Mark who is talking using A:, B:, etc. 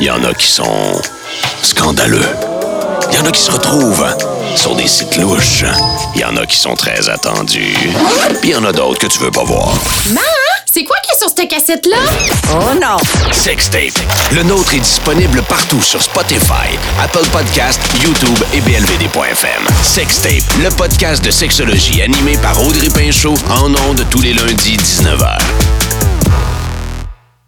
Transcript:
A: il y en a qui sont scandaleux. Il y en a qui se retrouvent sur des sites louches. Il y en a qui sont très attendus. Puis il y en a d'autres que tu veux pas voir.
B: Maman, hein? c'est quoi qui est sur cette cassette-là?
C: Oh non!
A: Sextape. Le nôtre est disponible partout sur Spotify, Apple Podcast, YouTube et blvd.fm. Sextape, le podcast de sexologie animé par Audrey Pinchot en ondes tous les lundis 19h.